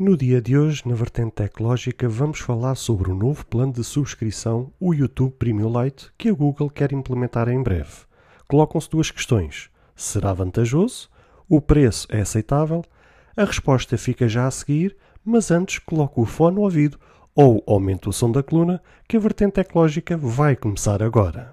No dia de hoje, na vertente tecnológica, vamos falar sobre o novo plano de subscrição, o YouTube Premium Lite, que a Google quer implementar em breve. Colocam-se duas questões: será vantajoso? O preço é aceitável? A resposta fica já a seguir, mas antes coloco o fone no ouvido ou aumento o som da coluna, que a vertente tecnológica vai começar agora.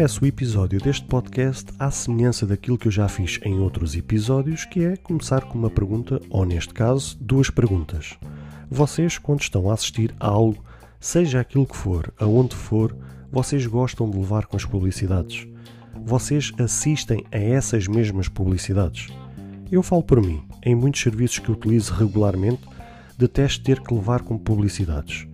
Começo o episódio deste podcast à semelhança daquilo que eu já fiz em outros episódios, que é começar com uma pergunta, ou neste caso, duas perguntas. Vocês, quando estão a assistir a algo, seja aquilo que for, aonde for, vocês gostam de levar com as publicidades? Vocês assistem a essas mesmas publicidades? Eu falo por mim, em muitos serviços que utilizo regularmente, detesto ter que levar com publicidades.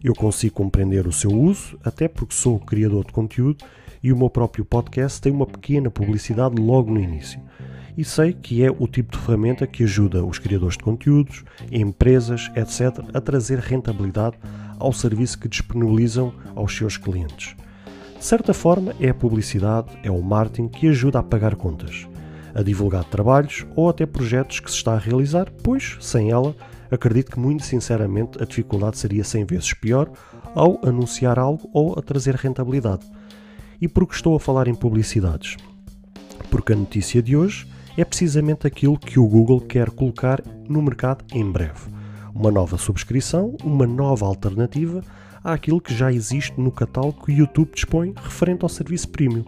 Eu consigo compreender o seu uso, até porque sou criador de conteúdo e o meu próprio podcast tem uma pequena publicidade logo no início. E sei que é o tipo de ferramenta que ajuda os criadores de conteúdos, empresas, etc., a trazer rentabilidade ao serviço que disponibilizam aos seus clientes. De certa forma, é a publicidade, é o marketing que ajuda a pagar contas, a divulgar trabalhos ou até projetos que se está a realizar, pois, sem ela, acredito que muito sinceramente a dificuldade seria 100 vezes pior ao anunciar algo ou a trazer rentabilidade. E por que estou a falar em publicidades? Porque a notícia de hoje é precisamente aquilo que o Google quer colocar no mercado em breve. Uma nova subscrição, uma nova alternativa àquilo que já existe no catálogo que o YouTube dispõe referente ao serviço premium.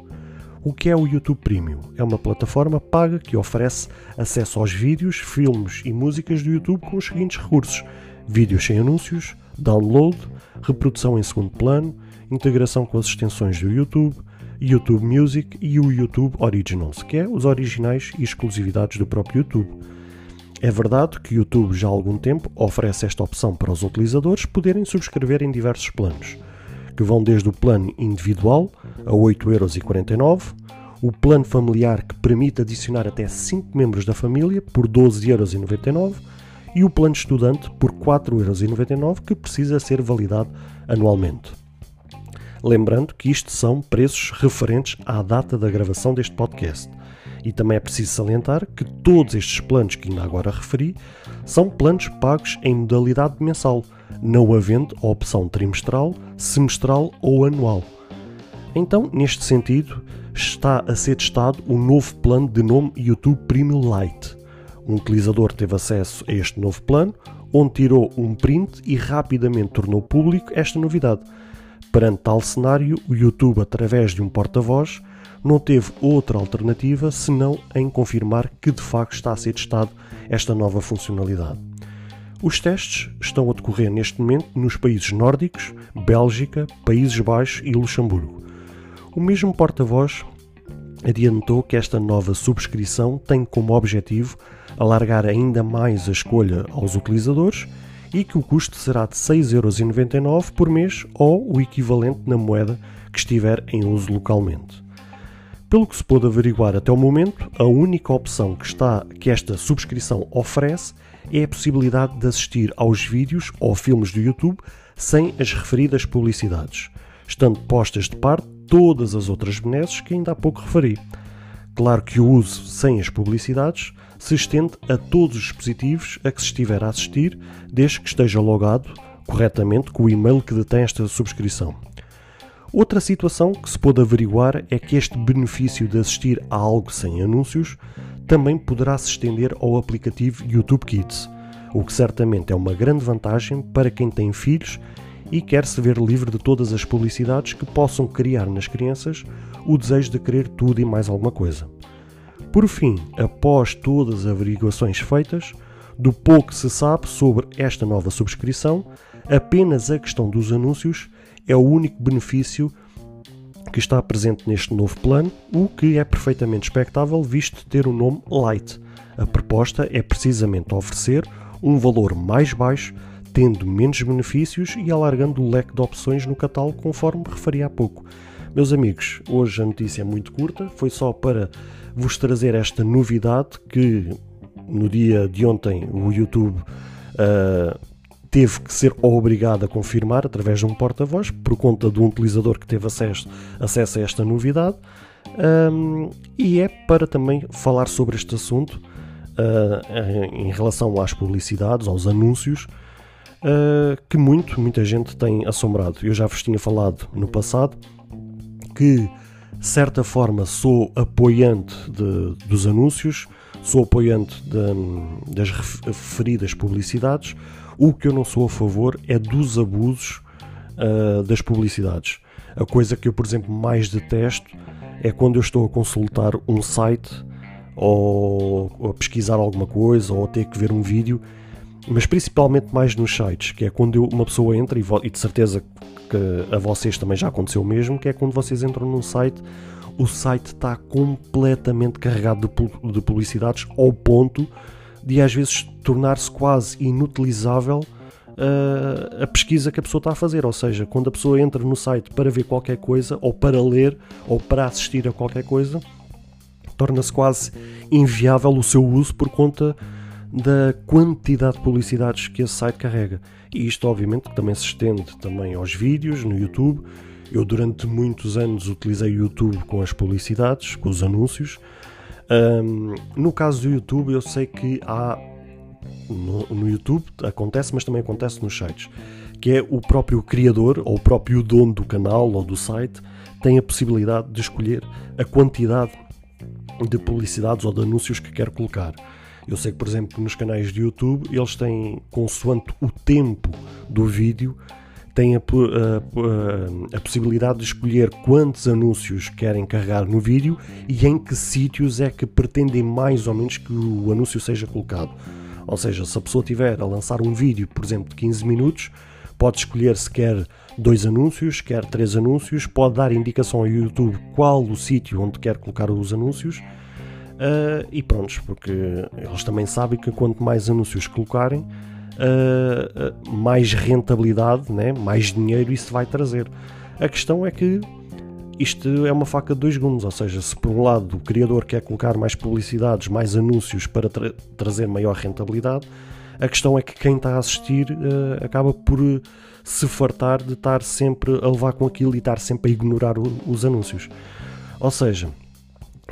O que é o YouTube Premium? É uma plataforma paga que oferece acesso aos vídeos, filmes e músicas do YouTube com os seguintes recursos: vídeos sem anúncios, download, reprodução em segundo plano, integração com as extensões do YouTube, YouTube Music e o YouTube Originals, que é os originais e exclusividades do próprio YouTube. É verdade que o YouTube já há algum tempo oferece esta opção para os utilizadores poderem subscrever em diversos planos, que vão desde o plano individual a 8,49€, o plano familiar que permite adicionar até 5 membros da família por 12,99€ e o plano estudante por 4,99€ que precisa ser validado anualmente. Lembrando que isto são preços referentes à data da gravação deste podcast. E também é preciso salientar que todos estes planos que ainda agora referi são planos pagos em modalidade mensal, não havendo a opção trimestral, semestral ou anual. Então, neste sentido, está a ser testado o novo plano de nome YouTube Premium Lite. Um utilizador teve acesso a este novo plano, onde tirou um print e rapidamente tornou público esta novidade Perante tal cenário, o YouTube, através de um porta-voz, não teve outra alternativa senão em confirmar que de facto está a ser testado esta nova funcionalidade. Os testes estão a decorrer neste momento nos países nórdicos, Bélgica, Países Baixos e Luxemburgo. O mesmo porta-voz adiantou que esta nova subscrição tem como objetivo alargar ainda mais a escolha aos utilizadores e que o custo será de 6,99€ por mês ou o equivalente na moeda que estiver em uso localmente. Pelo que se pôde averiguar até o momento, a única opção que, está, que esta subscrição oferece é a possibilidade de assistir aos vídeos ou filmes do YouTube sem as referidas publicidades, estando postas de parte todas as outras benesses que ainda há pouco referi. Claro que o uso sem as publicidades se estende a todos os dispositivos a que se estiver a assistir, desde que esteja logado corretamente com o e-mail que detém esta subscrição. Outra situação que se pode averiguar é que este benefício de assistir a algo sem anúncios também poderá se estender ao aplicativo YouTube Kids, o que certamente é uma grande vantagem para quem tem filhos e quer se ver livre de todas as publicidades que possam criar nas crianças o desejo de querer tudo e mais alguma coisa. Por fim, após todas as averiguações feitas, do pouco que se sabe sobre esta nova subscrição, apenas a questão dos anúncios é o único benefício que está presente neste novo plano, o que é perfeitamente expectável visto ter o nome Lite. A proposta é precisamente oferecer um valor mais baixo, tendo menos benefícios e alargando o leque de opções no catálogo, conforme referi há pouco. Meus amigos, hoje a notícia é muito curta, foi só para vos trazer esta novidade que no dia de ontem o YouTube uh, teve que ser obrigado a confirmar através de um porta-voz por conta de um utilizador que teve acesso, acesso a esta novidade. Um, e é para também falar sobre este assunto uh, em relação às publicidades, aos anúncios, uh, que muito, muita gente tem assombrado. Eu já vos tinha falado no passado que, de certa forma, sou apoiante de, dos anúncios, sou apoiante de, das referidas publicidades. O que eu não sou a favor é dos abusos uh, das publicidades. A coisa que eu, por exemplo, mais detesto é quando eu estou a consultar um site ou a pesquisar alguma coisa ou a ter que ver um vídeo, mas principalmente mais nos sites, que é quando uma pessoa entra e, e de certeza que a vocês também já aconteceu o mesmo, que é quando vocês entram num site, o site está completamente carregado de, de publicidades ao ponto de às vezes tornar-se quase inutilizável uh, a pesquisa que a pessoa está a fazer. Ou seja, quando a pessoa entra no site para ver qualquer coisa, ou para ler, ou para assistir a qualquer coisa, torna-se quase inviável o seu uso por conta da quantidade de publicidades que esse site carrega. E isto, obviamente, também se estende também aos vídeos no YouTube. Eu, durante muitos anos, utilizei o YouTube com as publicidades, com os anúncios. Um, no caso do YouTube, eu sei que há. No, no, YouTube acontece, mas também acontece nos sites. Que é o próprio criador ou o próprio dono do canal ou do site tem a possibilidade de escolher a quantidade de publicidades ou de anúncios que quer colocar. Eu sei que, por exemplo, nos canais de YouTube eles têm, consoante o tempo do vídeo, têm a, a, a, possibilidade de escolher quantos anúncios querem carregar no vídeo e em que sítios é que pretendem mais ou menos que o anúncio seja colocado. Ou seja, se a pessoa tiver a lançar um vídeo, por exemplo, de 15 minutos, pode escolher se quer dois anúncios, quer três anúncios, pode dar indicação ao YouTube qual o sítio onde quer colocar os anúncios. Uh, e prontos, porque eles também sabem que quanto mais anúncios colocarem, uh, mais rentabilidade, né? mais dinheiro isso vai trazer. A questão é que isto é uma faca de dois gumes, ou seja, se por um lado o criador quer colocar mais publicidades, mais anúncios para tra trazer maior rentabilidade, a questão é que quem está a assistir uh, acaba por se fartar de estar sempre a levar com aquilo e estar sempre a ignorar o, os anúncios. Ou seja,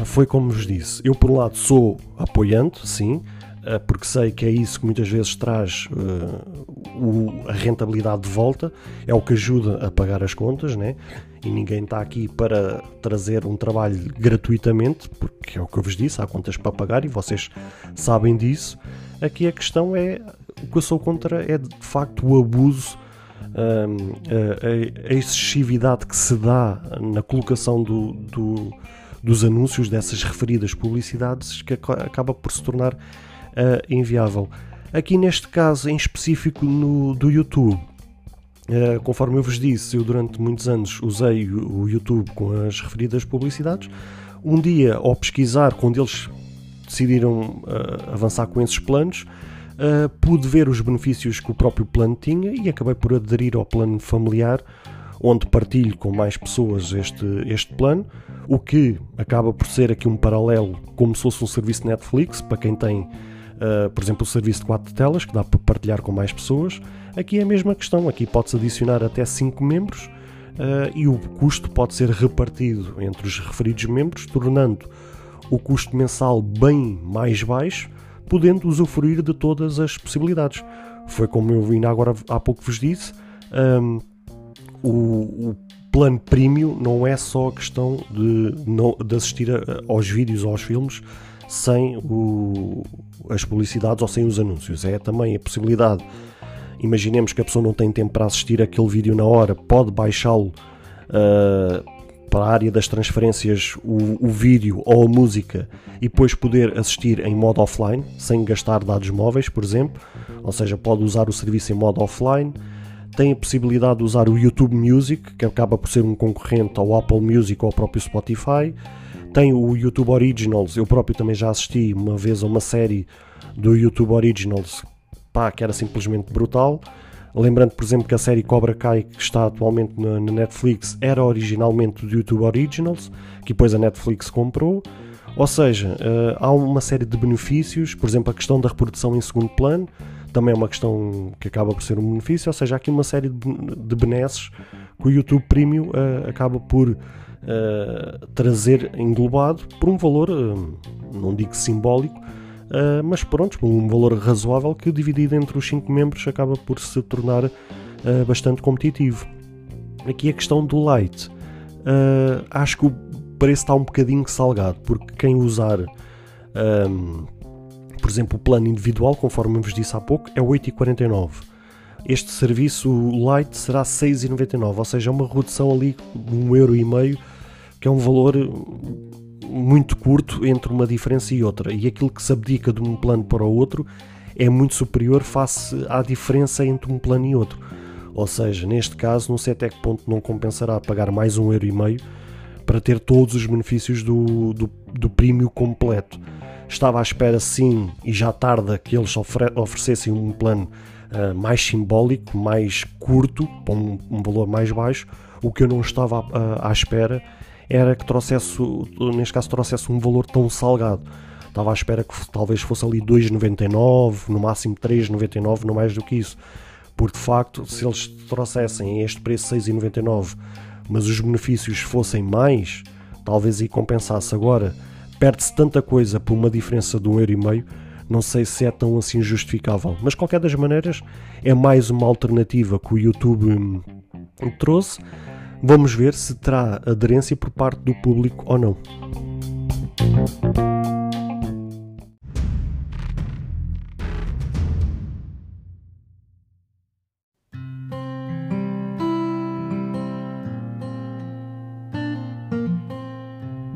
foi como vos disse, eu por um lado sou apoiante, sim, eh, porque sei que é isso que muitas vezes traz uh, o, a rentabilidade de volta, é o que ajuda a pagar as contas, né? e ninguém está aqui para trazer um trabalho gratuitamente, porque é o que eu vos disse, há contas para pagar e vocês sabem disso. Aqui a questão é, o que eu sou contra é de facto o abuso um, a, a, excessividade que se dá na colocação do, do, dos anúncios dessas referidas publicidades que acaba por se tornar uh, inviável. Aqui neste caso em específico no, do YouTube, uh, conforme eu vos disse, eu durante muitos anos usei o, YouTube com as referidas publicidades. Um dia, ao pesquisar, quando eles decidiram uh, avançar com esses planos, pude ver os benefícios que o próprio plano tinha e acabei por aderir ao plano familiar, onde partilho com mais pessoas este, este plano, o que acaba por ser aqui um paralelo, como se fosse um serviço Netflix, para quem tem, uh, por exemplo, o serviço de 4 telas, que dá para partilhar com mais pessoas. Aqui é a mesma questão, aqui pode-se adicionar até 5 membros. Uh, e o custo pode ser repartido entre os referidos membros, tornando o custo mensal bem mais baixo, podendo usufruir de todas as possibilidades. Foi como eu ainda agora há pouco vos disse, um, o, o, plano premium não é só a questão de, de assistir a, aos vídeos ou aos filmes sem o, as publicidades ou sem os anúncios, é também a possibilidade. Imaginemos que a pessoa não tem tempo para assistir aquele vídeo na hora, pode baixá-lo uh, para a área das transferências o, o, vídeo ou a música e depois poder assistir em modo offline, sem gastar dados móveis, por exemplo. Ou seja, pode usar o serviço em modo offline. Tem a possibilidade de usar o YouTube Music, que acaba por ser um concorrente ao Apple Music ou ao próprio Spotify. Tem o YouTube Originals, eu próprio também já assisti uma vez a uma série do YouTube Originals pá, que era simplesmente brutal. Lembrando, por exemplo, que a série Cobra Kai, que está atualmente na, Netflix, era originalmente do YouTube Originals, que depois a Netflix comprou. Ou seja, uh, há uma série de benefícios, por exemplo, a questão da reprodução em segundo plano, também é uma questão que acaba por ser um benefício, ou seja, há aqui uma série de, benesses que o YouTube Premium uh, acaba por uh, trazer englobado por um valor, não digo simbólico, Uh, mas pronto, um valor razoável que dividido entre os 5 membros acaba por se tornar uh, bastante competitivo. Aqui a questão do light. Uh, acho que o preço está um bocadinho salgado, porque quem usar, um, por exemplo, o plano individual, conforme vos disse há pouco, é 8,49. Este serviço light será 6,99, ou seja, uma redução ali de 1,5€, que é um valor muito curto entre uma diferença e outra, e aquilo que se abdica de um plano para o outro é muito superior face à diferença entre um plano e outro. Ou seja, neste caso, não sei até que ponto não compensará pagar mais um euro e meio para ter todos os benefícios do, do, do prémio completo. Estava à espera, sim, e já tarda que eles oferecessem um plano uh, mais simbólico, mais curto, com um, um, valor mais baixo. O que eu não estava à, à espera era que trouxesse, neste caso, trouxesse um valor tão salgado. Estava à espera que talvez fosse ali 2,99, no máximo 3,99, não mais do que isso. Porque de facto, se eles trouxessem este preço 6,99, mas os benefícios fossem mais, talvez aí compensasse. Agora, perde-se tanta coisa por uma diferença de um euro e meio, não sei se é tão assim justificável. Mas, qualquer das maneiras, é mais uma alternativa que o YouTube hum, trouxe Vamos ver se terá aderência por parte do público ou não.